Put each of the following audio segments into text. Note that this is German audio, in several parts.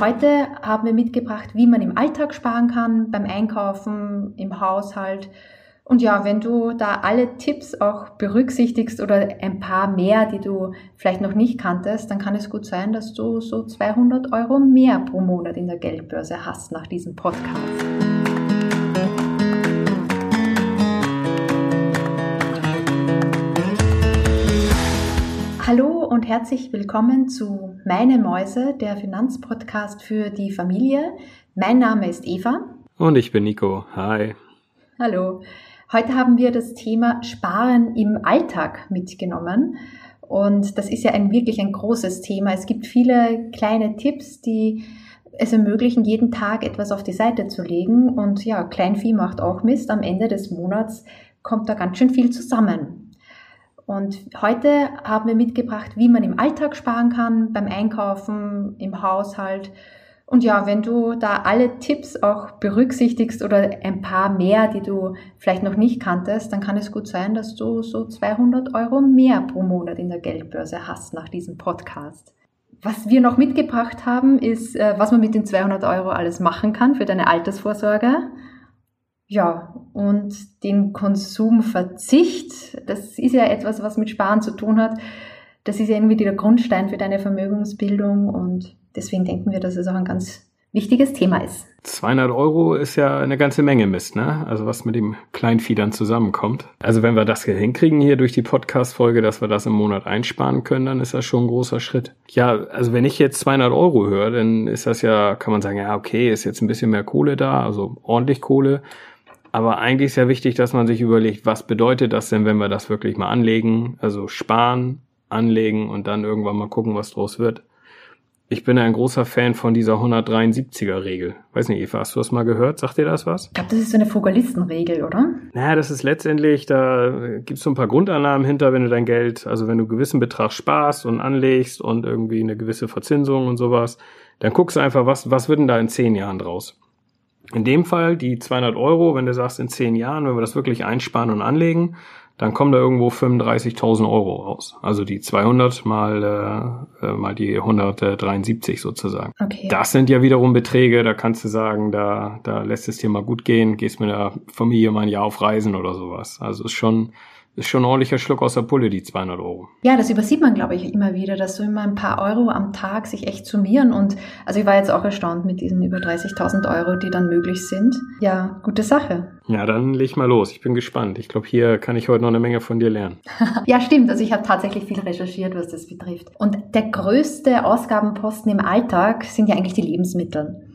heute haben wir mitgebracht, wie man im Alltag sparen kann, beim Einkaufen, im Haushalt. Und ja, wenn du da alle Tipps auch berücksichtigst oder ein paar mehr, die du vielleicht noch nicht kanntest, dann kann es gut sein, dass du so 200 Euro mehr pro Monat in der Geldbörse hast nach diesem Podcast. Hallo und herzlich willkommen zu Meine Mäuse, der Finanzpodcast für die Familie. Mein Name ist Eva. Und ich bin Nico. Hi. Hallo. Heute haben wir das Thema Sparen im Alltag mitgenommen. Und das ist ja ein wirklich ein großes Thema. Es gibt viele kleine Tipps, die es ermöglichen, jeden Tag etwas auf die Seite zu legen. Und ja, Kleinvieh macht auch Mist. Am Ende des Monats kommt da ganz schön viel zusammen. Und heute haben wir mitgebracht, wie man im Alltag sparen kann, beim Einkaufen, im Haushalt. Und ja, wenn du da alle Tipps auch berücksichtigst oder ein paar mehr, die du vielleicht noch nicht kanntest, dann kann es gut sein, dass du so 200 Euro mehr pro Monat in der Geldbörse hast nach diesem Podcast. Was wir noch mitgebracht haben, ist, äh, was man mit den 200 Euro alles machen kann für deine Altersvorsorge. Ja, und den Konsumverzicht, das ist ja etwas, was mit Sparen zu tun hat. Das ist ja irgendwie der Grundstein für deine Vermögensbildung und deswegen denken wir, dass es auch ein ganz wichtiges Thema ist. 200 Euro ist ja eine ganze Menge Mist, ne? Also was mit dem Kleinvieh dann zusammenkommt. Also wenn wir das hier hinkriegen hier durch die Podcast-Folge, dass wir das im Monat einsparen können, dann ist das schon ein großer Schritt. Ja, also wenn ich jetzt 200 Euro höre, dann ist das ja, kann man sagen, ja, okay, ist jetzt ein bisschen mehr Kohle da, also ordentlich Kohle. Aber eigentlich ist ja wichtig, dass man sich überlegt, was bedeutet das denn, wenn wir das wirklich mal anlegen? Also sparen, anlegen und dann irgendwann mal gucken, was draus wird. Ich bin ein großer Fan von dieser 173er Regel. Weiß nicht, Eva, hast du das mal gehört? Sagt dir das was? Ich glaube, das ist so eine Fugalistenregel, oder? Naja, das ist letztendlich, da gibt es so ein paar Grundannahmen hinter, wenn du dein Geld, also wenn du einen gewissen Betrag sparst und anlegst und irgendwie eine gewisse Verzinsung und sowas, dann guckst du einfach, was, was wird denn da in zehn Jahren draus? In dem Fall die 200 Euro, wenn du sagst, in zehn Jahren, wenn wir das wirklich einsparen und anlegen, dann kommen da irgendwo 35.000 Euro raus. Also die 200 mal, äh, äh, mal die 173 sozusagen. Okay. Das sind ja wiederum Beträge, da kannst du sagen, da, da lässt es dir mal gut gehen, gehst mit der Familie mal ein Jahr auf Reisen oder sowas. Also ist schon, ist schon ein ordentlicher Schluck aus der Pulle, die 200 Euro. Ja, das übersieht man, glaube ich, immer wieder, dass so immer ein paar Euro am Tag sich echt summieren. Und also ich war jetzt auch erstaunt mit diesen über 30.000 Euro, die dann möglich sind. Ja, gute Sache. Ja, dann leg mal los. Ich bin gespannt. Ich glaube, hier kann ich heute noch eine Menge von dir lernen. ja, stimmt. Also ich habe tatsächlich viel recherchiert, was das betrifft. Und der größte Ausgabenposten im Alltag sind ja eigentlich die Lebensmittel.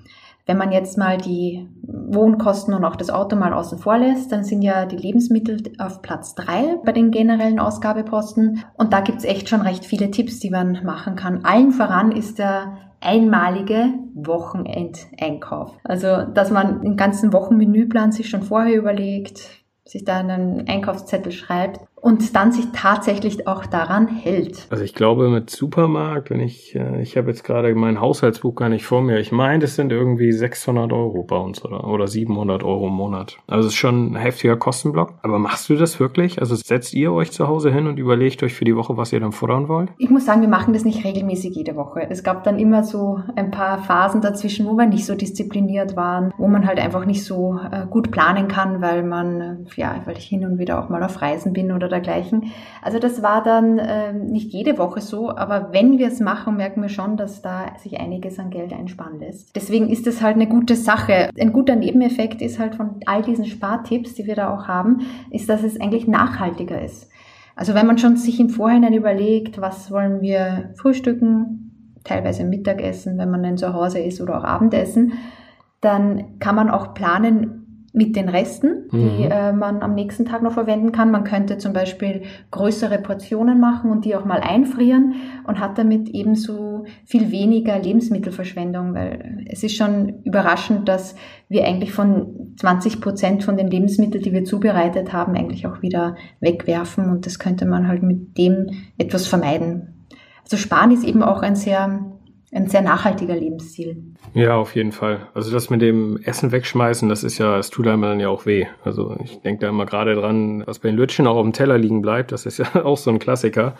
Wenn man jetzt mal die Wohnkosten und auch das Auto mal außen vor lässt, dann sind ja die Lebensmittel auf Platz drei bei den generellen Ausgabeposten. Und da gibt's echt schon recht viele Tipps, die man machen kann. Allen voran ist der einmalige Wochenendeinkauf. Also, dass man den ganzen Wochenmenüplan sich schon vorher überlegt, sich da einen Einkaufszettel schreibt und dann sich tatsächlich auch daran hält. Also ich glaube mit Supermarkt, wenn ich, äh, ich habe jetzt gerade mein Haushaltsbuch gar nicht vor mir, ich meine, das sind irgendwie 600 Euro bei uns oder, oder 700 Euro im Monat. Also es ist schon ein heftiger Kostenblock. Aber machst du das wirklich? Also setzt ihr euch zu Hause hin und überlegt euch für die Woche, was ihr dann futtern wollt? Ich muss sagen, wir machen das nicht regelmäßig jede Woche. Es gab dann immer so ein paar Phasen dazwischen, wo wir nicht so diszipliniert waren, wo man halt einfach nicht so äh, gut planen kann, weil man, äh, ja, weil ich hin und wieder auch mal auf Reisen bin oder dergleichen. Also das war dann äh, nicht jede Woche so, aber wenn wir es machen, merken wir schon, dass da sich einiges an Geld einsparen lässt. Deswegen ist es halt eine gute Sache. Ein guter Nebeneffekt ist halt von all diesen Spartipps, die wir da auch haben, ist, dass es eigentlich nachhaltiger ist. Also wenn man schon sich im Vorhinein überlegt, was wollen wir frühstücken, teilweise Mittagessen, wenn man dann zu Hause ist oder auch Abendessen, dann kann man auch planen, mit den Resten, die mhm. äh, man am nächsten Tag noch verwenden kann. Man könnte zum Beispiel größere Portionen machen und die auch mal einfrieren und hat damit ebenso viel weniger Lebensmittelverschwendung, weil es ist schon überraschend, dass wir eigentlich von 20 Prozent von den Lebensmitteln, die wir zubereitet haben, eigentlich auch wieder wegwerfen und das könnte man halt mit dem etwas vermeiden. Also Sparen ist eben auch ein sehr ein sehr nachhaltiger Lebensstil. Ja, auf jeden Fall. Also das mit dem Essen wegschmeißen, das ist ja, es tut einem dann ja auch weh. Also ich denke da immer gerade dran, was bei den Lütschen auch auf dem Teller liegen bleibt, das ist ja auch so ein Klassiker.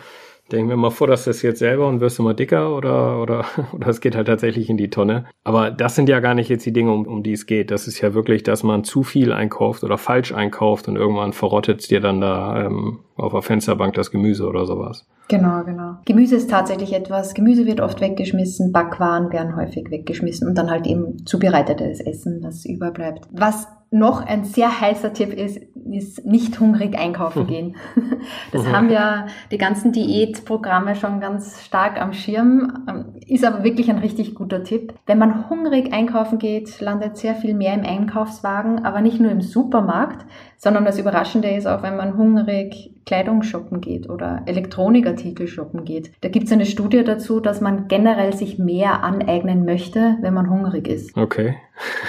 denke mir mal vor, dass das jetzt selber und wirst du mal dicker oder, oder, oder es geht halt tatsächlich in die Tonne. Aber das sind ja gar nicht jetzt die Dinge, um, um die es geht. Das ist ja wirklich, dass man zu viel einkauft oder falsch einkauft und irgendwann verrottet dir dann da ähm, auf der Fensterbank das Gemüse oder sowas. Genau, genau. Gemüse ist tatsächlich etwas, Gemüse wird oft weggeschmissen, Backwaren werden häufig weggeschmissen und dann halt eben zubereitetes Essen, das überbleibt. Was noch ein sehr heißer Tipp ist, ist nicht hungrig einkaufen gehen. Das haben ja die ganzen Diätprogramme schon ganz stark am Schirm, ähm, ist aber wirklich ein richtig guter Tipp. Wenn man hungrig einkaufen geht, landet sehr viel mehr im Einkaufswagen, aber nicht nur im Supermarkt, sondern das Überraschende ist auch, wenn man hungrig Kleidung shoppen geht oder Elektronikartikel shoppen geht. Da gibt es eine Studie dazu, dass man generell sich mehr aneignen möchte, wenn man hungrig ist. Okay,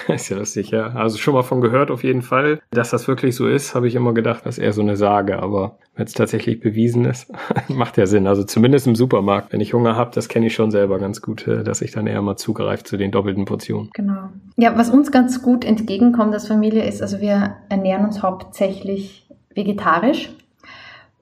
ist ja ja. Also schon mal von gehört auf jeden Fall. Dass das wirklich so ist, habe ich immer gedacht, das ist eher so eine Sage. Aber wenn es tatsächlich bewiesen ist, macht ja Sinn. Also zumindest im Supermarkt. Wenn ich Hunger habe, das kenne ich schon selber ganz gut, äh, dass ich dann eher mal zugreife zu den doppelten Portionen. Genau. Ja, was uns ganz gut entgegenkommt als Familie ist, also wir ernähren uns hauptsächlich vegetarisch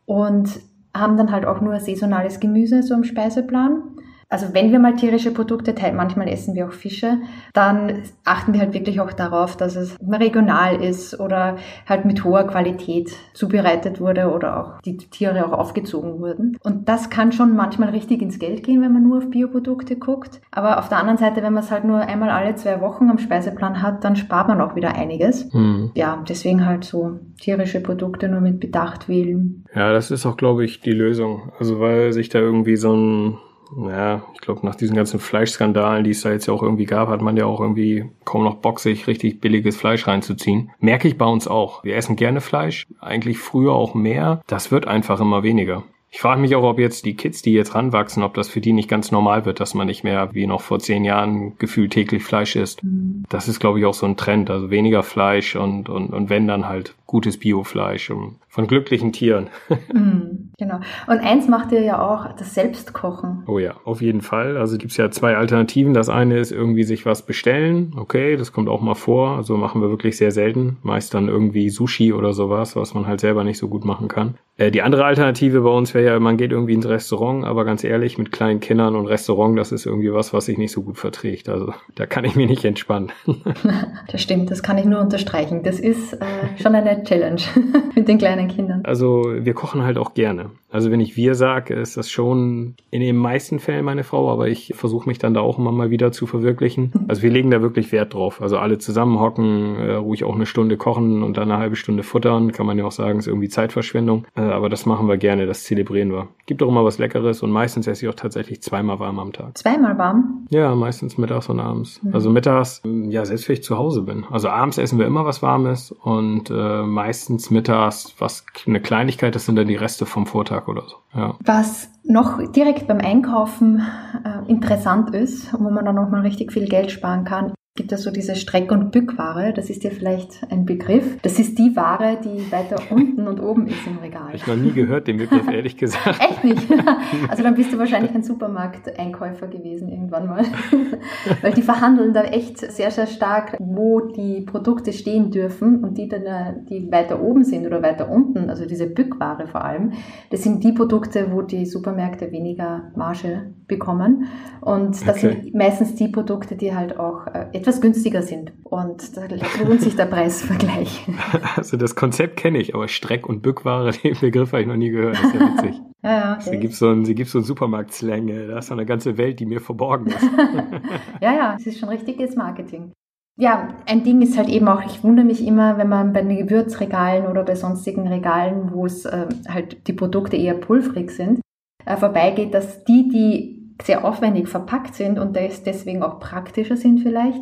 und haben dann halt auch nur saisonales Gemüse so im Speiseplan also wenn wir mal tierische Produkte teilen, manchmal essen wir auch Fische, dann achten wir halt wirklich auch darauf, dass es regional ist oder halt mit hoher Qualität zubereitet wurde oder auch die Tiere auch aufgezogen wurden. Und das kann schon manchmal richtig ins Geld gehen, wenn man nur auf Bioprodukte guckt. Aber auf der anderen Seite, wenn man es halt nur einmal alle zwei Wochen am Speiseplan hat, dann spart man auch wieder einiges. Mhm. Ja, deswegen halt so tierische Produkte nur mit Bedacht wählen. Ja, das ist auch, glaube ich, die Lösung. Also weil sich da irgendwie so ein ja, ich glaube, nach diesen ganzen Fleischskandalen, die es da jetzt ja auch irgendwie gab, hat man ja auch irgendwie kaum noch Bock, sich richtig billiges Fleisch reinzuziehen. Merke ich bei uns auch. Wir essen gerne Fleisch, eigentlich früher auch mehr. Das wird einfach immer weniger. Ich frage mich auch, ob jetzt die Kids, die jetzt ranwachsen, ob das für die nicht ganz normal wird, dass man nicht mehr wie noch vor zehn Jahren gefühlt täglich Fleisch isst. Mhm. Das ist, glaube ich, auch so ein Trend. Also weniger Fleisch und, und, und wenn dann halt gutes Biofleisch von glücklichen Tieren. mm, genau. Und eins macht ihr ja auch, das Selbstkochen. Oh ja, auf jeden Fall. Also gibt's ja zwei Alternativen. Das eine ist irgendwie sich was bestellen. Okay, das kommt auch mal vor. Also machen wir wirklich sehr selten. Meist dann irgendwie Sushi oder sowas, was man halt selber nicht so gut machen kann. Äh, die andere Alternative bei uns wäre ja, man geht irgendwie ins Restaurant, aber ganz ehrlich, mit kleinen Kindern und Restaurant, das ist irgendwie was, was sich nicht so gut verträgt. Also da kann ich mich nicht entspannen. das stimmt, das kann ich nur unterstreichen. Das ist äh, schon eine Challenge mit den kleinen Kindern. Also wir kochen halt auch gerne. Also wenn ich wir sage, ist das schon in den meisten Fällen meine Frau, aber ich versuche mich dann da auch immer mal wieder zu verwirklichen. Also wir legen da wirklich Wert drauf. Also alle zusammenhocken, äh, ruhig auch eine Stunde kochen und dann eine halbe Stunde futtern, kann man ja auch sagen, ist irgendwie Zeitverschwendung. Äh, aber das machen wir gerne, das zelebrieren wir. Gibt auch immer was Leckeres und meistens esse ich auch tatsächlich zweimal warm am Tag. Zweimal warm? Ja, meistens mittags und abends. Mhm. Also mittags, ja, selbst wenn ich zu Hause bin. Also abends essen wir immer was Warmes und äh, meistens mittags was eine Kleinigkeit, das sind dann die Reste vom Vortag oder so. Ja. Was noch direkt beim Einkaufen äh, interessant ist, wo man dann noch mal richtig viel Geld sparen kann, gibt es so diese Streck- und Bückware. Das ist ja vielleicht ein Begriff. Das ist die Ware, die weiter unten und oben ist im Regal. Habe ich noch nie gehört, den Begriff, ehrlich gesagt. Echt nicht? Also dann bist du wahrscheinlich ein Supermarkteinkäufer gewesen irgendwann mal. Weil die verhandeln da echt sehr, sehr stark, wo die Produkte stehen dürfen und die dann, äh, die weiter oben sind oder weiter unten, also diese Bückware vor allem, das sind die Produkte, wo die Supermärkte weniger Marge bekommen. Und das okay. sind meistens die Produkte, die halt auch äh, etwas günstiger sind. Und da lohnt sich der Preisvergleich. Also das Konzept kenne ich, aber Streck- und Bückware, den Begriff habe ich noch nie gehört. Das ist ja witzig. ja, okay. Sie gibt so einen, so einen Supermarkt-Slang. Da ist so eine ganze Welt, die mir verborgen ist. ja, ja, es ist schon richtiges Marketing. Ja, ein Ding ist halt eben auch, ich wundere mich immer, wenn man bei den Gewürzregalen oder bei sonstigen Regalen, wo es äh, halt die Produkte eher pulverig sind, äh, vorbeigeht, dass die, die sehr aufwendig verpackt sind und deswegen auch praktischer sind vielleicht,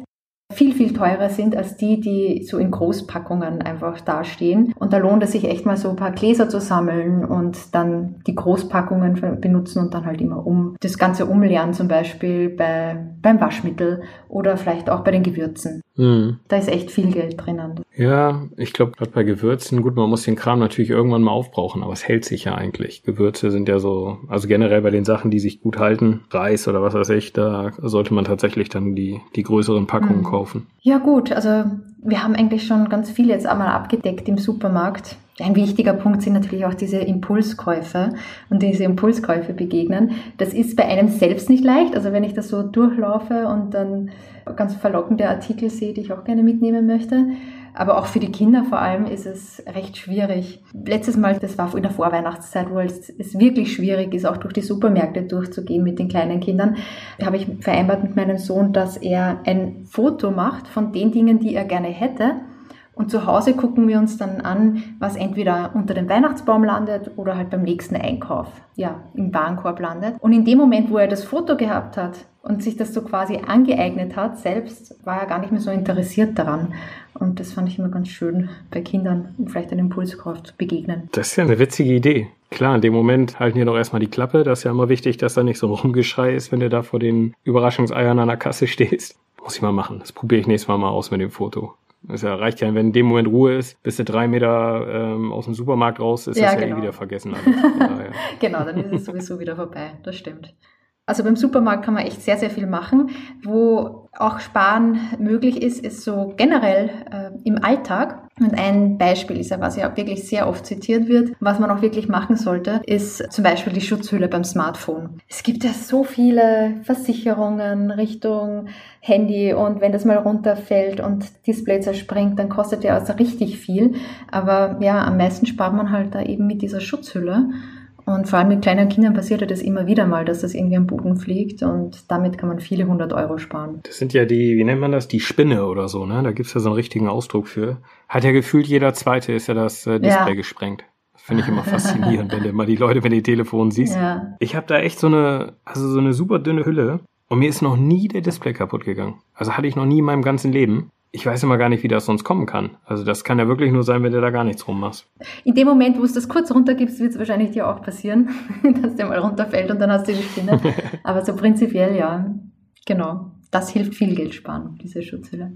viel, viel teurer sind als die, die so in Großpackungen einfach dastehen. Und da lohnt es sich echt mal so ein paar Gläser zu sammeln und dann die Großpackungen benutzen und dann halt immer um das Ganze umleeren, zum Beispiel bei, beim Waschmittel oder vielleicht auch bei den Gewürzen. Mhm. Da ist echt viel Geld drinnen. Ja, ich glaube, gerade bei Gewürzen, gut, man muss den Kram natürlich irgendwann mal aufbrauchen, aber es hält sich ja eigentlich. Gewürze sind ja so, also generell bei den Sachen, die sich gut halten, Reis oder was weiß ich, da sollte man tatsächlich dann die, die größeren Packungen mhm. kaufen. Ja, gut, also wir haben eigentlich schon ganz viel jetzt einmal abgedeckt im Supermarkt. Ein wichtiger Punkt sind natürlich auch diese Impulskäufe und diese Impulskäufe begegnen. Das ist bei einem selbst nicht leicht. Also wenn ich das so durchlaufe und dann ganz verlockende Artikel sehe, die ich auch gerne mitnehmen möchte. Aber auch für die Kinder vor allem ist es recht schwierig. Letztes Mal, das war in der Vorweihnachtszeit, wo es, es wirklich schwierig ist, auch durch die Supermärkte durchzugehen mit den kleinen Kindern, habe ich vereinbart mit meinem Sohn, dass er ein Foto macht von den Dingen, die er gerne hätte und zu Hause gucken wir uns dann an, was entweder unter dem Weihnachtsbaum landet oder halt beim nächsten Einkauf, ja, im Warenkorb landet. Und in dem Moment, wo er das Foto gehabt hat und sich das so quasi angeeignet hat, selbst war er gar nicht mehr so interessiert daran. Und das fand ich immer ganz schön, bei Kindern vielleicht einen Impulskauf zu begegnen. Das ist ja eine witzige Idee. Klar, in dem Moment halten die doch erstmal die Klappe. Das ist ja immer wichtig, dass da nicht so ein Rumgeschrei ist, wenn du da vor den Überraschungseiern an der Kasse stehst. Muss ich mal machen. Das probiere ich nächstes Mal mal aus mit dem Foto. Es ja, reicht ja, wenn in dem Moment Ruhe ist, bis du drei Meter ähm, aus dem Supermarkt raus ist, ja, ist genau. ja eh wieder vergessen. genau, dann ist es sowieso wieder vorbei. Das stimmt. Also beim Supermarkt kann man echt sehr, sehr viel machen. Wo auch Sparen möglich ist, ist so generell äh, im Alltag. Und ein Beispiel ist ja, was ja auch wirklich sehr oft zitiert wird, was man auch wirklich machen sollte, ist zum Beispiel die Schutzhülle beim Smartphone. Es gibt ja so viele Versicherungen Richtung Handy und wenn das mal runterfällt und Display zerspringt, dann kostet ja also richtig viel. Aber ja, am meisten spart man halt da eben mit dieser Schutzhülle. Und vor allem mit kleinen Kindern passiert ja das immer wieder mal, dass das irgendwie am Boden fliegt und damit kann man viele hundert Euro sparen. Das sind ja die, wie nennt man das, die Spinne oder so, ne? Da gibt's ja so einen richtigen Ausdruck für. Hat ja gefühlt jeder zweite ist ja das äh, Display ja. gesprengt. Finde ich immer faszinierend, wenn du mal die Leute, wenn du die Telefon siehst. Ja. Ich habe da echt so eine, also so eine super dünne Hülle und mir ist noch nie der Display kaputt gegangen. Also hatte ich noch nie in meinem ganzen Leben ich weiß immer gar nicht, wie das sonst kommen kann. Also das kann ja wirklich nur sein, wenn du da gar nichts rummachst. In dem Moment, wo es das kurz runtergibst, wird es wahrscheinlich dir auch passieren, dass der mal runterfällt und dann hast du die Spinne. Aber so prinzipiell ja, genau. Das hilft viel Geld sparen, diese Schutzhülle.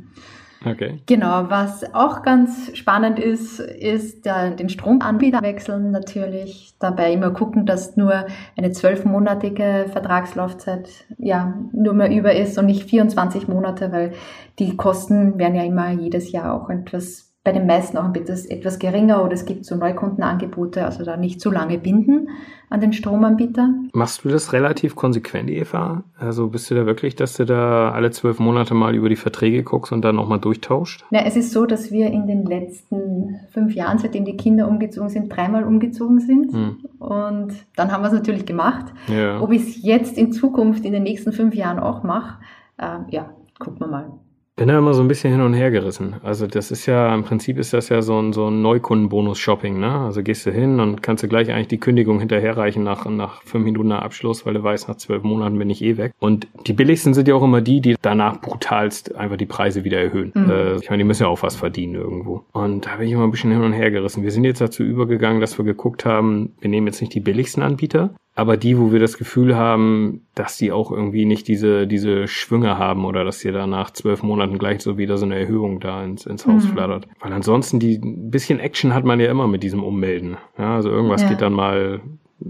Okay. Genau, was auch ganz spannend ist, ist der, den Stromanbieter wechseln natürlich. Dabei immer gucken, dass nur eine zwölfmonatige Vertragslaufzeit ja nur mehr über ist und nicht 24 Monate, weil die Kosten werden ja immer jedes Jahr auch etwas bei den meisten auch etwas, etwas geringer oder es gibt so Neukundenangebote, also da nicht zu lange binden an den Stromanbieter. Machst du das relativ konsequent, Eva? Also bist du da wirklich, dass du da alle zwölf Monate mal über die Verträge guckst und dann nochmal durchtauscht? Na, es ist so, dass wir in den letzten fünf Jahren, seitdem die Kinder umgezogen sind, dreimal umgezogen sind. Hm. Und dann haben wir es natürlich gemacht. Ja. Ob ich es jetzt in Zukunft in den nächsten fünf Jahren auch mache, äh, ja, gucken wir mal bin da immer so ein bisschen hin und her gerissen. Also das ist ja, im Prinzip ist das ja so ein, so ein Neukundenbonus-Shopping, ne? Also gehst du hin und kannst du gleich eigentlich die Kündigung hinterherreichen nach, nach fünf Minuten nach Abschluss, weil du weißt, nach zwölf Monaten bin ich eh weg. Und die billigsten sind ja auch immer die, die danach brutalst einfach die Preise wieder erhöhen. Mhm. Äh, ich meine, die müssen ja auch was verdienen irgendwo. Und da bin ich immer ein bisschen hin und her gerissen. Wir sind jetzt dazu übergegangen, dass wir geguckt haben, wir nehmen jetzt nicht die billigsten Anbieter, aber die, wo wir das Gefühl haben, dass die auch irgendwie nicht diese, diese Schwünge haben oder dass sie da nach zwölf Monaten gleich so wieder so eine Erhöhung da ins, ins Haus mhm. flattert. Weil ansonsten die, ein bisschen Action hat man ja immer mit diesem Ummelden. Ja, also irgendwas ja. geht dann mal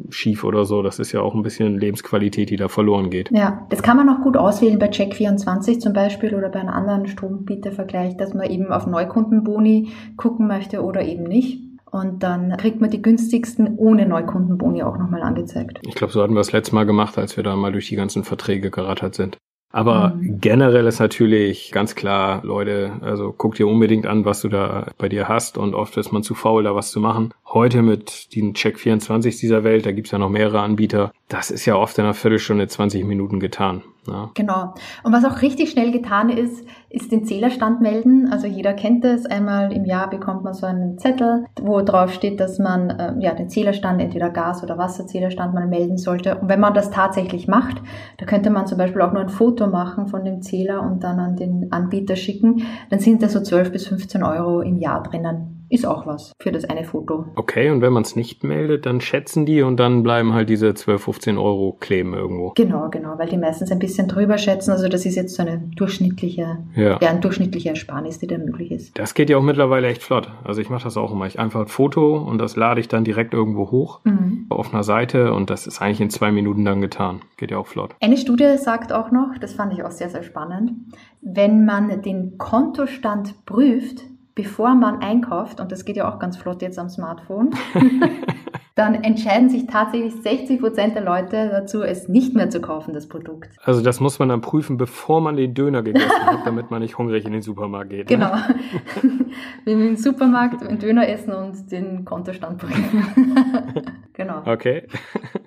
schief oder so. Das ist ja auch ein bisschen Lebensqualität, die da verloren geht. Ja, das kann man auch gut auswählen bei Check24 zum Beispiel oder bei einem anderen Strombietervergleich, dass man eben auf Neukundenboni gucken möchte oder eben nicht. Und dann kriegt man die günstigsten ohne Neukundenboni auch nochmal angezeigt. Ich glaube, so hatten wir das letzte Mal gemacht, als wir da mal durch die ganzen Verträge gerattert sind. Aber mhm. generell ist natürlich ganz klar, Leute, also guck dir unbedingt an, was du da bei dir hast und oft ist man zu faul, da was zu machen. Heute mit den Check24 dieser Welt, da gibt's ja noch mehrere Anbieter, das ist ja oft in einer Viertelstunde, 20 Minuten getan. Ja. Genau. Und was auch richtig schnell getan ist, ist den Zählerstand melden. Also jeder kennt es. Einmal im Jahr bekommt man so einen Zettel, wo drauf steht, dass man äh, ja den Zählerstand, entweder Gas- oder Wasserzählerstand mal melden sollte. Und wenn man das tatsächlich macht, da könnte man zum Beispiel auch nur ein Foto machen von dem Zähler und dann an den Anbieter schicken. Dann sind da so 12 bis 15 Euro im Jahr drinnen ist auch was für das eine Foto. Okay, und wenn man es nicht meldet, dann schätzen die und dann bleiben halt diese 12, 15 Euro kleben irgendwo. Genau, genau, weil die meistens ein bisschen drüber schätzen. Also das ist jetzt so eine durchschnittliche, ja, ja ein durchschnittlicher Ersparnis, die da möglich ist. Das geht ja auch mittlerweile echt flott. Also ich mache das auch immer. Ich einfach ein Foto und das lade ich dann direkt irgendwo hoch mhm. auf einer Seite und das ist eigentlich in zwei Minuten dann getan. Geht ja auch flott. Eine Studie sagt auch noch, das fand ich auch sehr, sehr spannend, wenn man den Kontostand prüft, bevor man einkauft, und das geht ja auch ganz flott jetzt am Smartphone, dann entscheiden sich tatsächlich 60 Prozent der Leute dazu, es nicht mehr zu kaufen, das Produkt. Also das muss man dann prüfen, bevor man den Döner gegessen hat, damit man nicht hungrig in den Supermarkt geht. Ne? Genau. Wir im Supermarkt einen Döner essen und den Kontostand prüfen. genau. Okay.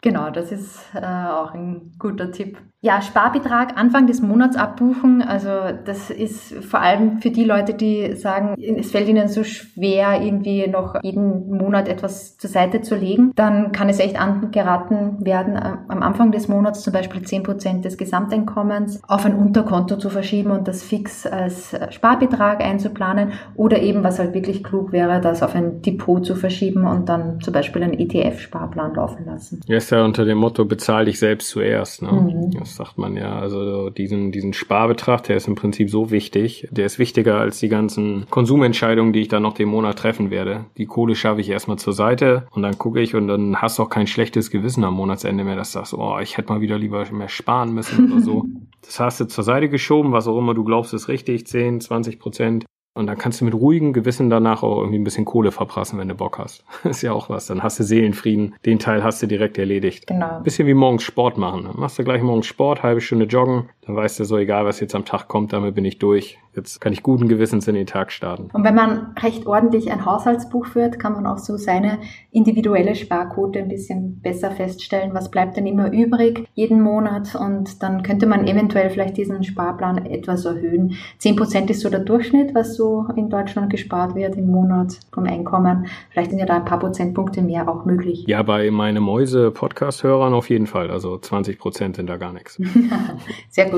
genau, das ist äh, auch ein guter Tipp. Ja, Sparbetrag Anfang des Monats abbuchen. Also das ist vor allem für die Leute, die sagen, es fällt ihnen so schwer, irgendwie noch jeden Monat etwas zur Seite zu legen. Dann kann es echt angeraten werden, äh, am Anfang des Monats zum Beispiel 10% des Gesamteinkommens auf ein Unterkonto zu verschieben und das fix als Sparbetrag einzuplanen oder eben, was halt wirklich klug wäre, das auf ein Depot zu verschieben und dann zum Beispiel einen ETF-Sparplan laufen lassen. Ja, ist ja unter dem Motto, bezahl dich selbst zuerst. Ne? Mhm das sagt man ja. Also diesen, diesen Sparbetrag, der ist im Prinzip so wichtig. Der ist wichtiger als die ganzen Konsumentscheidungen, die ich dann noch den Monat treffen werde. Die Kohle schaffe ich erstmal zur Seite und dann gucke ich und dann hast du auch kein schlechtes Gewissen am Monatsende mehr, dass du sagst, oh, ich hätte mal wieder lieber mehr sparen müssen oder so. Das hast du zur Seite geschoben, was auch immer du glaubst, ist richtig, 10, 20 Prozent. Und dann kannst du mit ruhigem Gewissen danach auch irgendwie ein bisschen Kohle verprassen, wenn du Bock hast. ist ja auch was. Dann hast du Seelenfrieden. Den Teil hast du direkt erledigt. Genau. Bisschen wie morgens Sport machen. Dann machst du gleich morgens Sport, halbe Stunde joggen. Dann weißt du so, egal was jetzt am Tag kommt, damit bin ich durch. Jetzt kann ich guten Gewissens in den Tag starten. Und wenn man recht ordentlich ein Haushaltsbuch führt, kann man auch so seine individuelle Sparquote ein bisschen besser feststellen. Was bleibt denn immer übrig jeden Monat? Und dann könnte man eventuell vielleicht diesen Sparplan etwas erhöhen. Zehn Prozent ist so der Durchschnitt, was so in Deutschland gespart wird im Monat vom Einkommen. Vielleicht sind ja da ein paar Prozentpunkte mehr auch möglich. Ja, bei meine Mäuse Podcast-Hörern auf jeden Fall. Also 20 Prozent sind da gar nichts. Sehr gut.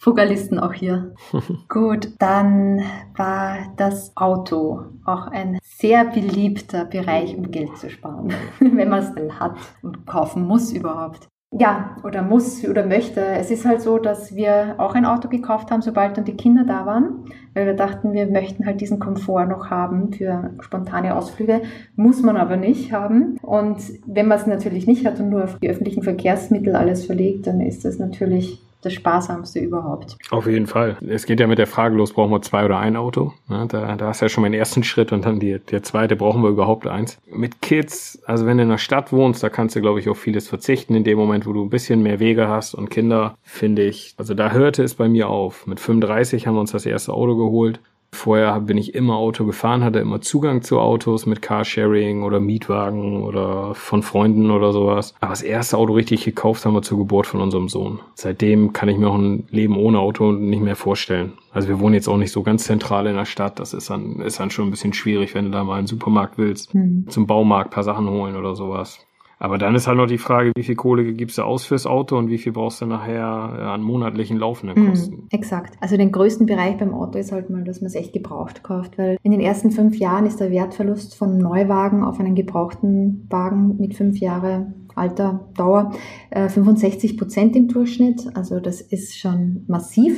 Fugalisten auch hier. Gut, dann war das Auto auch ein sehr beliebter Bereich, um Geld zu sparen, wenn man es denn hat und kaufen muss überhaupt. Ja, oder muss oder möchte. Es ist halt so, dass wir auch ein Auto gekauft haben, sobald dann die Kinder da waren, weil wir dachten, wir möchten halt diesen Komfort noch haben für spontane Ausflüge. Muss man aber nicht haben. Und wenn man es natürlich nicht hat und nur auf die öffentlichen Verkehrsmittel alles verlegt, dann ist das natürlich das Sparsamste überhaupt. Auf jeden Fall. Es geht ja mit der Frage los, brauchen wir zwei oder ein Auto? Da, da hast du ja schon mal den ersten Schritt und dann die, der zweite, brauchen wir überhaupt eins? Mit Kids, also wenn du in der Stadt wohnst, da kannst du, glaube ich, auf vieles verzichten. In dem Moment, wo du ein bisschen mehr Wege hast und Kinder, finde ich, also da hörte es bei mir auf. Mit 35 haben wir uns das erste Auto geholt. Vorher bin ich immer Auto gefahren, hatte immer Zugang zu Autos mit Carsharing oder Mietwagen oder von Freunden oder sowas. Aber das erste Auto richtig gekauft haben wir zur Geburt von unserem Sohn. Seitdem kann ich mir auch ein Leben ohne Auto nicht mehr vorstellen. Also wir wohnen jetzt auch nicht so ganz zentral in der Stadt. Das ist dann, ist dann schon ein bisschen schwierig, wenn du da mal einen Supermarkt willst, mhm. zum Baumarkt paar Sachen holen oder sowas. Aber dann ist halt noch die Frage, wie viel Kohle gibst du aus fürs Auto und wie viel brauchst du nachher äh, an monatlichen laufenden mhm, Kosten? Mm, exakt. Also den größten Bereich beim Auto ist halt mal, dass man es echt gebraucht kauft, weil in den ersten fünf Jahren ist der Wertverlust von Neuwagen auf einen gebrauchten Wagen mit fünf Jahre alter Dauer äh, 65 Prozent im Durchschnitt. Also das ist schon massiv.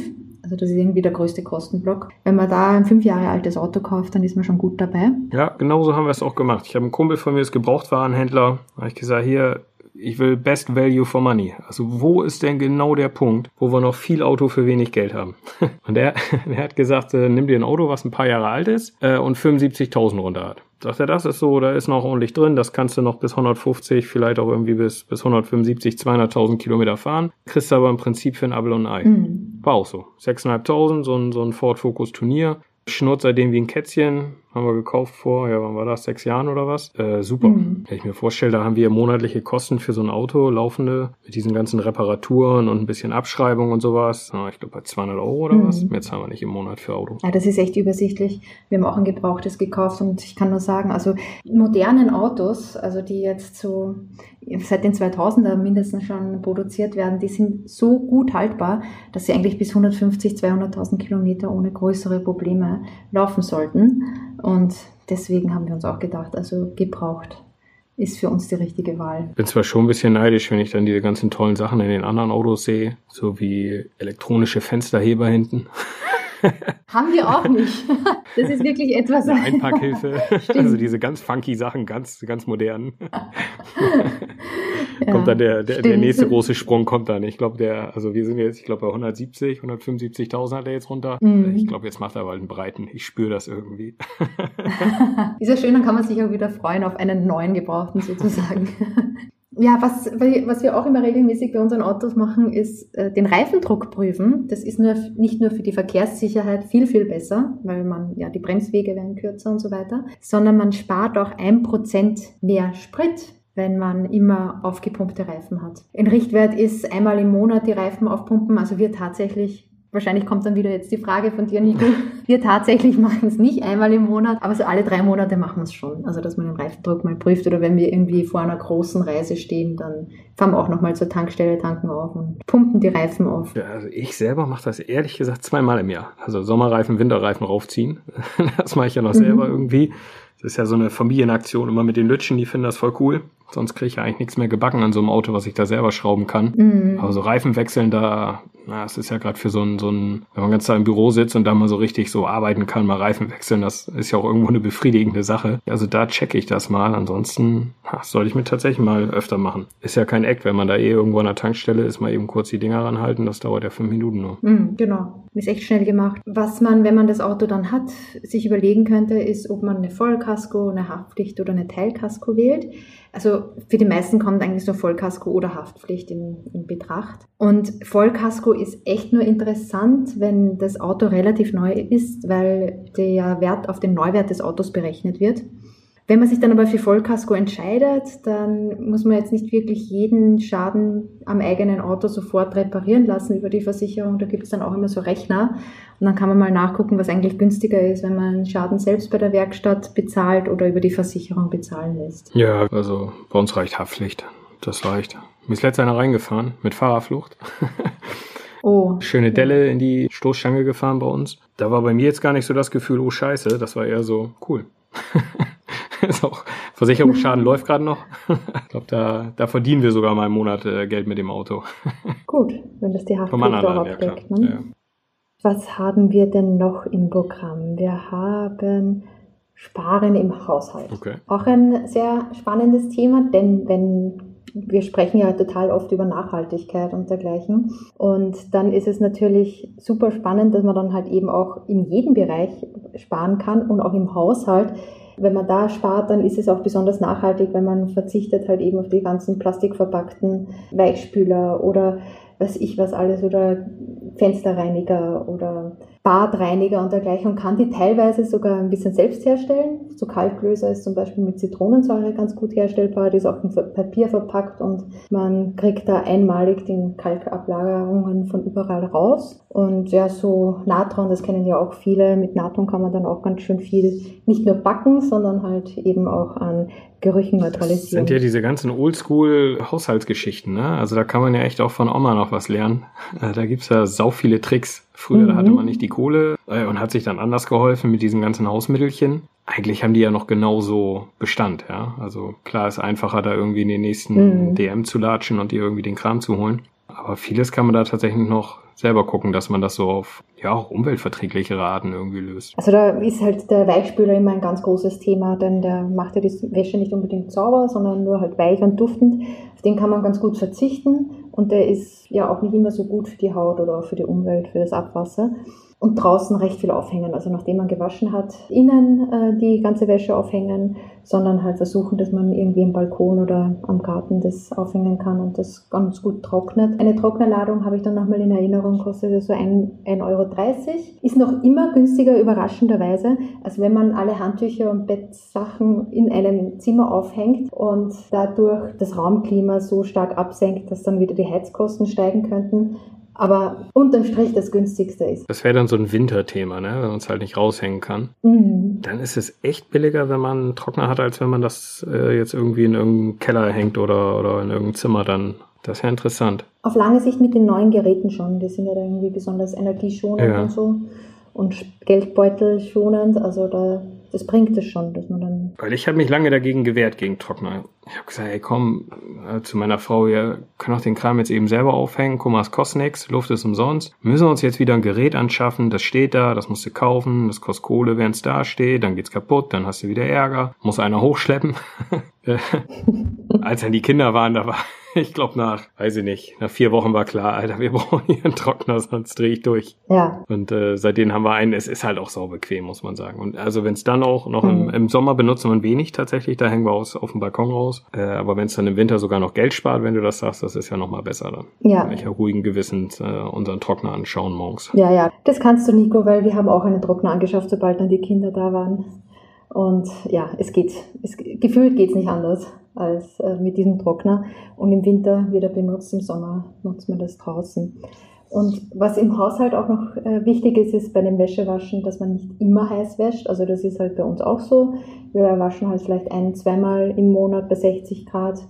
Also das ist irgendwie der größte Kostenblock. Wenn man da ein fünf Jahre altes Auto kauft, dann ist man schon gut dabei. Ja, genau so haben wir es auch gemacht. Ich habe einen Kumpel von mir, ist Gebrauchtwarenhändler. Habe ich gesagt, hier, ich will Best Value for Money. Also wo ist denn genau der Punkt, wo wir noch viel Auto für wenig Geld haben? Und der, der hat gesagt, äh, nimm dir ein Auto, was ein paar Jahre alt ist äh, und 75.000 runter hat. Sagt er, das ist so, da ist noch ordentlich drin, das kannst du noch bis 150, vielleicht auch irgendwie bis, bis 175, 200.000 Kilometer fahren. Kriegst du aber im Prinzip für ein Apple und ein Ei. Mhm. War auch so. 6.500, so ein, so ein Ford Focus Turnier. Schnurrt seitdem wie ein Kätzchen, haben wir gekauft vor, ja, wann war das, sechs Jahren oder was? Äh, super. Mhm. Wenn ich mir vorstelle, da haben wir monatliche Kosten für so ein Auto, laufende, mit diesen ganzen Reparaturen und ein bisschen Abschreibung und sowas. Ja, ich glaube bei 200 Euro oder mhm. was. Mehr zahlen wir nicht im Monat für Auto. Ja, das ist echt übersichtlich. Wir haben auch ein gebrauchtes gekauft und ich kann nur sagen, also modernen Autos, also die jetzt so seit den 2000er mindestens schon produziert werden, die sind so gut haltbar, dass sie eigentlich bis 150, 200.000 Kilometer ohne größere Probleme laufen sollten. Und deswegen haben wir uns auch gedacht, also gebraucht ist für uns die richtige Wahl. Bin zwar schon ein bisschen neidisch, wenn ich dann diese ganzen tollen Sachen in den anderen Autos sehe, so wie elektronische Fensterheber hinten. Haben wir auch nicht. Das ist wirklich etwas. Eine Einpackhilfe. also diese ganz funky Sachen, ganz, ganz modern. Ja, kommt dann der, der, der, nächste große Sprung kommt dann. Ich glaube, der, also wir sind jetzt, ich glaube, bei 170, 175.000 hat er jetzt runter. Mhm. Ich glaube, jetzt macht er bald einen breiten. Ich spüre das irgendwie. Ist ja schön, dann kann man sich auch wieder freuen auf einen neuen Gebrauchten sozusagen. Ja, was, was wir auch immer regelmäßig bei unseren Autos machen, ist äh, den Reifendruck prüfen. Das ist nur, nicht nur für die Verkehrssicherheit viel, viel besser, weil man, ja, die Bremswege werden kürzer und so weiter, sondern man spart auch ein Prozent mehr Sprit wenn man immer aufgepumpte Reifen hat. Ein Richtwert ist einmal im Monat die Reifen aufpumpen. Also wir tatsächlich Wahrscheinlich kommt dann wieder jetzt die Frage von dir, Nico. Wir tatsächlich machen es nicht einmal im Monat, aber so alle drei Monate machen wir es schon. Also, dass man den Reifendruck mal prüft oder wenn wir irgendwie vor einer großen Reise stehen, dann fahren wir auch nochmal zur Tankstelle, tanken auf und pumpen die Reifen auf. Ja, also ich selber mache das ehrlich gesagt zweimal im Jahr. Also Sommerreifen, Winterreifen raufziehen. Das mache ich ja noch selber mhm. irgendwie. Das ist ja so eine Familienaktion immer mit den Lütschen, die finden das voll cool. Sonst kriege ich ja eigentlich nichts mehr gebacken an so einem Auto, was ich da selber schrauben kann. Mhm. Aber so Reifen wechseln, da, na, es ist ja gerade für so ein, so ein, wenn man ganz da im Büro sitzt und da mal so richtig so arbeiten kann, mal Reifen wechseln, das ist ja auch irgendwo eine befriedigende Sache. Also da checke ich das mal. Ansonsten na, soll ich mir tatsächlich mal öfter machen. Ist ja kein Eck, wenn man da eh irgendwo an der Tankstelle ist, mal eben kurz die Dinger ranhalten, das dauert ja fünf Minuten nur. Mhm, genau. Ist echt schnell gemacht. Was man, wenn man das Auto dann hat, sich überlegen könnte, ist, ob man eine Vollkasko, eine Haftpflicht oder eine Teilkasko wählt. Also für die meisten kommt eigentlich so Vollkasko oder Haftpflicht in, in Betracht. Und Vollkasko ist echt nur interessant, wenn das Auto relativ neu ist, weil der Wert auf den Neuwert des Autos berechnet wird. Wenn man sich dann aber für Vollkasko entscheidet, dann muss man jetzt nicht wirklich jeden Schaden am eigenen Auto sofort reparieren lassen über die Versicherung. Da gibt es dann auch immer so Rechner. Und dann kann man mal nachgucken, was eigentlich günstiger ist, wenn man Schaden selbst bei der Werkstatt bezahlt oder über die Versicherung bezahlen lässt. Ja, also bei uns reicht Haftpflicht. Das reicht. Mir ist letzter einer reingefahren mit Fahrerflucht. Oh. Schöne Delle in die Stoßstange gefahren bei uns. Da war bei mir jetzt gar nicht so das Gefühl, oh Scheiße, das war eher so cool. ist auch Versicherungsschaden läuft gerade noch. ich glaube, da, da verdienen wir sogar mal im Monat äh, Geld mit dem Auto. Gut, wenn das die Haftpflicht auch abdeckt. Ja, ne? ja. Was haben wir denn noch im Programm? Wir haben Sparen im Haushalt. Okay. Auch ein sehr spannendes Thema, denn wenn wir sprechen ja total oft über Nachhaltigkeit und dergleichen. Und dann ist es natürlich super spannend, dass man dann halt eben auch in jedem Bereich sparen kann und auch im Haushalt wenn man da spart, dann ist es auch besonders nachhaltig, wenn man verzichtet halt eben auf die ganzen plastikverpackten Weichspüler oder was ich was alles oder Fensterreiniger oder Badreiniger und dergleichen und kann die teilweise sogar ein bisschen selbst herstellen. So Kalklöser ist zum Beispiel mit Zitronensäure ganz gut herstellbar, die ist auch in Papier verpackt und man kriegt da einmalig die Kalkablagerungen von überall raus. Und ja, so Natron, das kennen ja auch viele, mit Natron kann man dann auch ganz schön viel nicht nur backen, sondern halt eben auch an Gerüchen neutralisieren. Das sind ja diese ganzen Oldschool-Haushaltsgeschichten, ne? Also da kann man ja echt auch von Oma noch was lernen. Da gibt's ja sau viele Tricks. Früher mhm. hatte man nicht die Kohle äh, und hat sich dann anders geholfen mit diesen ganzen Hausmittelchen. Eigentlich haben die ja noch genauso Bestand, ja. Also klar ist einfacher, da irgendwie in den nächsten mhm. DM zu latschen und dir irgendwie den Kram zu holen. Aber vieles kann man da tatsächlich noch selber gucken, dass man das so auf ja auch umweltverträglichere Arten irgendwie löst. Also da ist halt der Weichspüler immer ein ganz großes Thema, denn der macht ja die Wäsche nicht unbedingt sauber, sondern nur halt weich und duftend. Auf den kann man ganz gut verzichten und der ist ja auch nicht immer so gut für die Haut oder für die Umwelt, für das Abwasser und draußen recht viel aufhängen. Also nachdem man gewaschen hat, innen äh, die ganze Wäsche aufhängen, sondern halt versuchen, dass man irgendwie im Balkon oder am Garten das aufhängen kann und das ganz gut trocknet. Eine Trocknerladung habe ich dann nochmal in Erinnerung, kostet so 1,30 Euro. Ist noch immer günstiger, überraschenderweise, als wenn man alle Handtücher und Bettsachen in einem Zimmer aufhängt und dadurch das Raumklima so stark absenkt, dass dann wieder die Heizkosten steigen könnten aber unterm Strich das günstigste ist. Das wäre dann so ein Winterthema, ne? wenn man es halt nicht raushängen kann. Mhm. Dann ist es echt billiger, wenn man einen Trockner hat, als wenn man das äh, jetzt irgendwie in irgendeinem Keller hängt oder, oder in irgendeinem Zimmer dann. Das ist ja interessant. Auf lange Sicht mit den neuen Geräten schon. Die sind ja dann irgendwie besonders energieschonend ja. und so. Und Geldbeutel schonend. Also da das bringt es schon, dass man dann. Weil ich habe mich lange dagegen gewehrt gegen Trockner. Ich habe gesagt, hey komm, äh, zu meiner Frau, wir können auch den Kram jetzt eben selber aufhängen. Guck mal, es kostet nichts, Luft ist umsonst. Müssen wir uns jetzt wieder ein Gerät anschaffen, das steht da, das musst du kaufen, das kostet Kohle, während es da steht, dann geht's kaputt, dann hast du wieder Ärger, muss einer hochschleppen. Als dann die Kinder waren, da war ich glaube nach, weiß ich nicht, nach vier Wochen war klar, Alter, wir brauchen hier einen Trockner, sonst drehe ich durch. Ja. Und äh, seitdem haben wir einen, es ist halt auch sau bequem, muss man sagen. Und also wenn es dann auch noch mhm. im, im, Sommer benutzen wir wenig tatsächlich, da hängen wir aus, auf dem Balkon raus. Äh, aber wenn es dann im Winter sogar noch Geld spart, wenn du das sagst, das ist ja noch mal besser dann. Ja. Ich ja ruhigen Gewissens äh, unseren Trockner anschauen morgens. Ja, ja, das kannst du, Nico, weil wir haben auch einen Trockner angeschafft, sobald dann die Kinder da waren. Und ja, es geht, es, gefühlt geht's nicht anders als äh, mit diesem Trockner. Und im Winter wird er benutzt, im Sommer nutzt man das draußen. Und was im Haushalt auch noch äh, wichtig ist, ist bei dem Wäschewaschen, dass man nicht immer heiß wäscht. Also das ist halt bei uns auch so. Wir waschen halt vielleicht ein, zweimal im Monat bei 60 Grad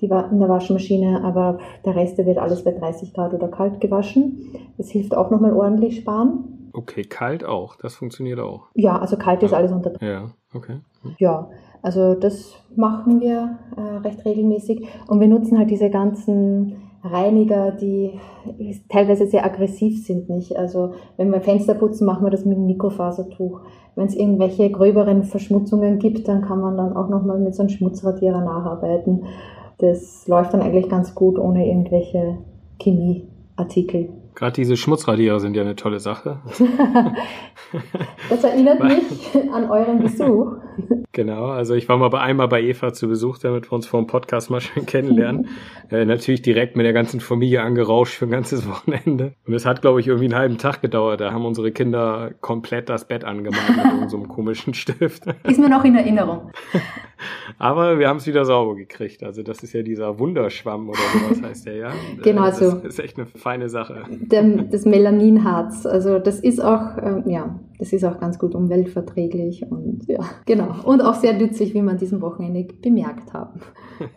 die in der Waschmaschine, aber der Rest wird alles bei 30 Grad oder kalt gewaschen. Das hilft auch nochmal ordentlich sparen. Okay, kalt auch, das funktioniert auch. Ja, also kalt ist alles unter. Ja, okay. Hm. Ja, also das machen wir äh, recht regelmäßig und wir nutzen halt diese ganzen Reiniger, die teilweise sehr aggressiv sind, nicht? Also wenn wir Fenster putzen, machen wir das mit einem Mikrofasertuch. Wenn es irgendwelche gröberen Verschmutzungen gibt, dann kann man dann auch nochmal mit so einem Schmutzradierer nacharbeiten. Das läuft dann eigentlich ganz gut ohne irgendwelche Chemieartikel. Gerade diese Schmutzradierer sind ja eine tolle Sache. das erinnert mich an euren Besuch. Genau, also ich war mal bei einmal bei Eva zu Besuch, damit wir uns vor dem Podcast mal schön kennenlernen. äh, natürlich direkt mit der ganzen Familie angerauscht für ein ganzes Wochenende. Und es hat, glaube ich, irgendwie einen halben Tag gedauert. Da haben unsere Kinder komplett das Bett angemalt mit unserem komischen Stift. Ist mir noch in Erinnerung. Aber wir haben es wieder sauber gekriegt. Also das ist ja dieser Wunderschwamm oder sowas heißt der ja. Genau das so. Das ist echt eine feine Sache. Der, das Melaninharz. Also das ist auch, ähm, ja, das ist auch ganz gut umweltverträglich und ja, genau. Und auch sehr nützlich, wie man diesem Wochenende bemerkt haben.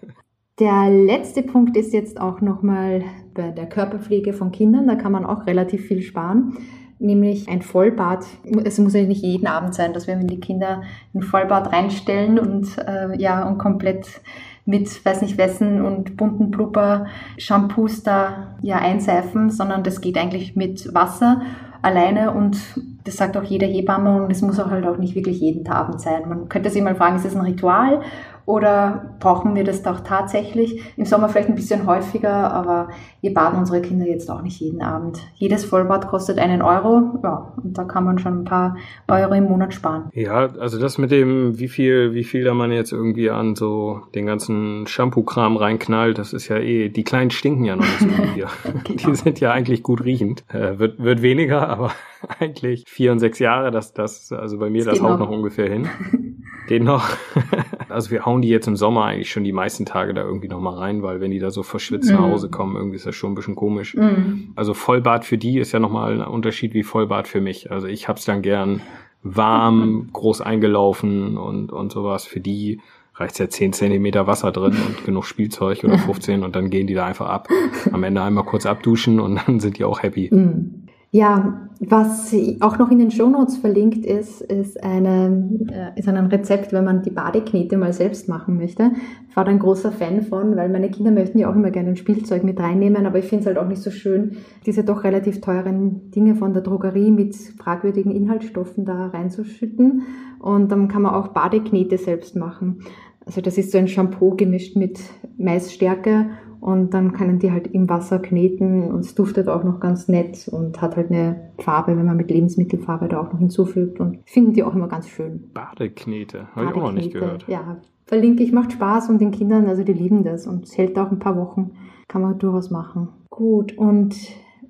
Der letzte Punkt ist jetzt auch nochmal bei der Körperpflege von Kindern. Da kann man auch relativ viel sparen nämlich ein Vollbad. Es muss ja nicht jeden Abend sein, dass wir die Kinder ein Vollbad reinstellen und äh, ja und komplett mit weiß nicht wessen und bunten Blubber Shampoos da ja einseifen, sondern das geht eigentlich mit Wasser alleine und das sagt auch jeder Hebamme und es muss auch halt auch nicht wirklich jeden Abend sein. Man könnte sich mal fragen, ist das ein Ritual oder brauchen wir das doch tatsächlich? Im Sommer vielleicht ein bisschen häufiger, aber wir baden unsere Kinder jetzt auch nicht jeden Abend. Jedes Vollbad kostet einen Euro, ja, und da kann man schon ein paar Euro im Monat sparen. Ja, also das mit dem, wie viel, wie viel da man jetzt irgendwie an so den ganzen Shampoo-Kram reinknallt, das ist ja eh, die Kleinen stinken ja noch nicht so wie wir. genau. Die sind ja eigentlich gut riechend. Äh, wird, wird weniger, aber eigentlich vier und sechs Jahre, das, das, also bei mir, das, das haut noch. noch ungefähr hin. Geht noch. also wir hauen die jetzt im Sommer eigentlich schon die meisten Tage da irgendwie noch mal rein, weil wenn die da so verschwitzt mm. nach mhm. Hause kommen, irgendwie ist das schon ein bisschen komisch. Mm. Also Vollbad für die ist ja noch mal ein Unterschied wie Vollbad für mich. Also ich hab's dann gern warm, groß eingelaufen und, und sowas. Für die reicht ja 10 Zentimeter Wasser drin und genug Spielzeug oder 15 und dann gehen die da einfach ab. Am Ende einmal kurz abduschen und dann sind die auch happy. Mm. Ja, was auch noch in den Shownotes verlinkt ist, ist, eine, äh, ist ein Rezept, wenn man die Badeknete mal selbst machen möchte. Ich war da ein großer Fan von, weil meine Kinder möchten ja auch immer gerne ein Spielzeug mit reinnehmen, aber ich finde es halt auch nicht so schön, diese doch relativ teuren Dinge von der Drogerie mit fragwürdigen Inhaltsstoffen da reinzuschütten. Und dann kann man auch Badeknete selbst machen. Also das ist so ein Shampoo gemischt mit Maisstärke und dann können die halt im Wasser kneten und es duftet auch noch ganz nett und hat halt eine Farbe, wenn man mit Lebensmittelfarbe da auch noch hinzufügt. Und finden die auch immer ganz schön. Badeknete, habe ich auch noch nicht gehört. Ja, verlinke ich, macht Spaß und den Kindern, also die lieben das und es hält auch ein paar Wochen, kann man durchaus machen. Gut, und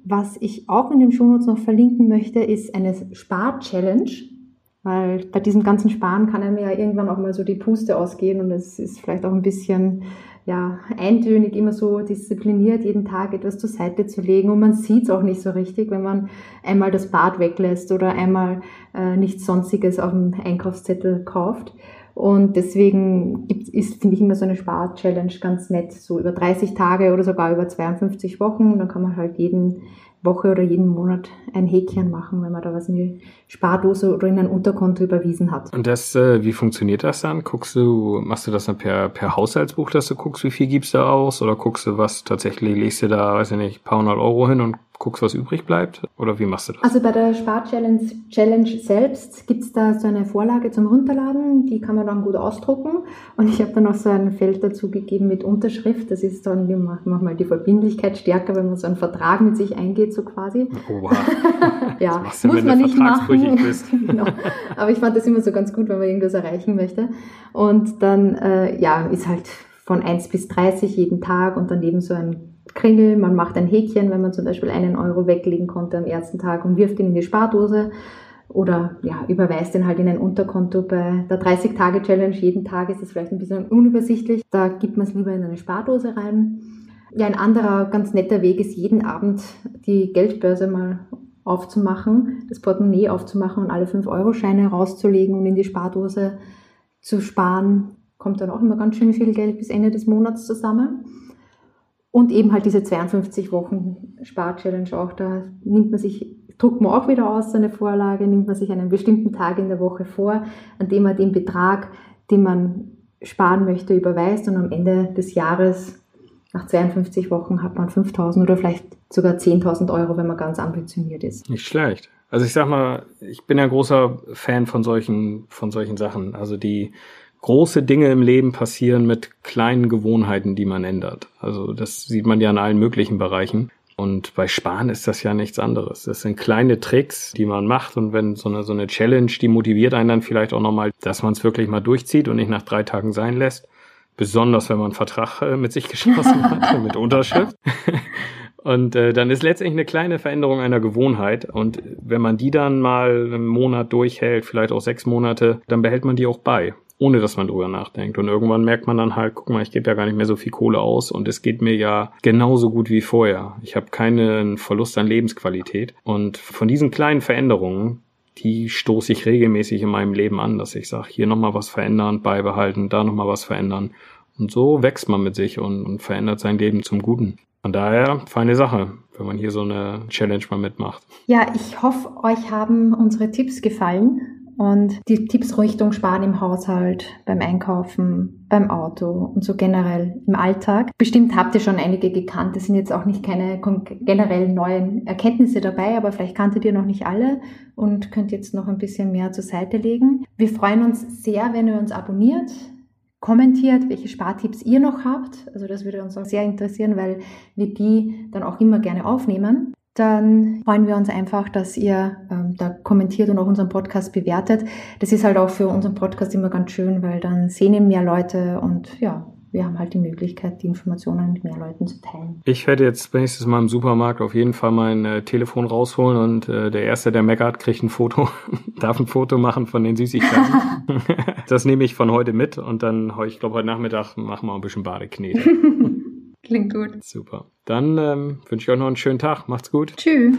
was ich auch in den Shownotes noch verlinken möchte, ist eine Spar-Challenge. Weil bei diesem ganzen Sparen kann einem ja irgendwann auch mal so die Puste ausgehen und es ist vielleicht auch ein bisschen ja, eintönig immer so diszipliniert, jeden Tag etwas zur Seite zu legen. Und man sieht es auch nicht so richtig, wenn man einmal das Bad weglässt oder einmal äh, nichts Sonstiges auf dem Einkaufszettel kauft. Und deswegen gibt, ist, finde ich, immer so eine Spar-Challenge ganz nett, so über 30 Tage oder sogar über 52 Wochen. Dann kann man halt jeden Woche oder jeden Monat ein Häkchen machen, wenn man da was in die Spardose oder in ein Unterkonto überwiesen hat. Und das, äh, wie funktioniert das dann? Guckst du, machst du das dann per, per Haushaltsbuch, dass du guckst, wie viel gibst du aus? Oder guckst du was tatsächlich, legst du da, weiß ich nicht, paar hundert Euro hin und guckst, was übrig bleibt? Oder wie machst du das? Also bei der Spar-Challenge Challenge selbst gibt's da so eine Vorlage zum Runterladen, die kann man dann gut ausdrucken. Und ich habe dann noch so ein Feld dazu gegeben mit Unterschrift. Das ist dann manchmal die Verbindlichkeit stärker, wenn man so einen Vertrag mit sich eingeht, so quasi. Oha. ja, Was machst du, muss man nicht machen. bist? genau. Aber ich fand das immer so ganz gut, wenn man irgendwas erreichen möchte. Und dann, äh, ja, ist halt von 1 bis 30 jeden Tag und daneben so ein Kringel. Man macht ein Häkchen, wenn man zum Beispiel einen Euro weglegen konnte am ersten Tag und wirft ihn in die Spardose oder ja, überweist ihn halt in ein Unterkonto. Bei der 30-Tage-Challenge jeden Tag ist es vielleicht ein bisschen unübersichtlich. Da gibt man es lieber in eine Spardose rein. Ja, ein anderer ganz netter Weg ist, jeden Abend die Geldbörse mal aufzumachen, das Portemonnaie aufzumachen und alle 5-Euro-Scheine rauszulegen und in die Spardose zu sparen. Kommt dann auch immer ganz schön viel Geld bis Ende des Monats zusammen. Und eben halt diese 52 Wochen Spar-Challenge auch, da nimmt man sich, druckt man auch wieder aus, so eine Vorlage, nimmt man sich einen bestimmten Tag in der Woche vor, an dem man den Betrag, den man sparen möchte, überweist und am Ende des Jahres, nach 52 Wochen, hat man 5000 oder vielleicht sogar 10.000 Euro, wenn man ganz ambitioniert ist. Nicht schlecht. Also ich sag mal, ich bin ja großer Fan von solchen, von solchen Sachen. Also die, große Dinge im Leben passieren mit kleinen Gewohnheiten, die man ändert. Also das sieht man ja in allen möglichen Bereichen. Und bei Sparen ist das ja nichts anderes. Das sind kleine Tricks, die man macht. Und wenn so eine, so eine Challenge, die motiviert einen dann vielleicht auch nochmal, dass man es wirklich mal durchzieht und nicht nach drei Tagen sein lässt. Besonders wenn man einen Vertrag äh, mit sich geschlossen hat, mit Unterschrift. Und äh, dann ist letztendlich eine kleine Veränderung einer Gewohnheit. Und wenn man die dann mal einen Monat durchhält, vielleicht auch sechs Monate, dann behält man die auch bei ohne dass man drüber nachdenkt. Und irgendwann merkt man dann halt, guck mal, ich gebe ja gar nicht mehr so viel Kohle aus und es geht mir ja genauso gut wie vorher. Ich habe keinen Verlust an Lebensqualität. Und von diesen kleinen Veränderungen, die stoße ich regelmäßig in meinem Leben an, dass ich sage, hier nochmal was verändern, beibehalten, da nochmal was verändern. Und so wächst man mit sich und, und verändert sein Leben zum Guten. Von daher, feine Sache, wenn man hier so eine Challenge mal mitmacht. Ja, ich hoffe, euch haben unsere Tipps gefallen. Und die Tipps Richtung Sparen im Haushalt, beim Einkaufen, beim Auto und so generell im Alltag. Bestimmt habt ihr schon einige gekannt. Es sind jetzt auch nicht keine generell neuen Erkenntnisse dabei, aber vielleicht kanntet ihr noch nicht alle und könnt jetzt noch ein bisschen mehr zur Seite legen. Wir freuen uns sehr, wenn ihr uns abonniert, kommentiert, welche Spartipps ihr noch habt. Also das würde uns auch sehr interessieren, weil wir die dann auch immer gerne aufnehmen dann freuen wir uns einfach, dass ihr ähm, da kommentiert und auch unseren Podcast bewertet. Das ist halt auch für unseren Podcast immer ganz schön, weil dann sehen ihn mehr Leute und ja, wir haben halt die Möglichkeit, die Informationen mit mehr Leuten zu teilen. Ich werde jetzt nächstes Mal im Supermarkt auf jeden Fall mein äh, Telefon rausholen und äh, der Erste, der meckert, kriegt ein Foto, darf ein Foto machen von den Süßigkeiten. das nehme ich von heute mit und dann, ich glaube, heute Nachmittag machen wir ein bisschen Badeknete. Klingt gut. Super. Dann ähm, wünsche ich euch noch einen schönen Tag. Macht's gut. Tschüss.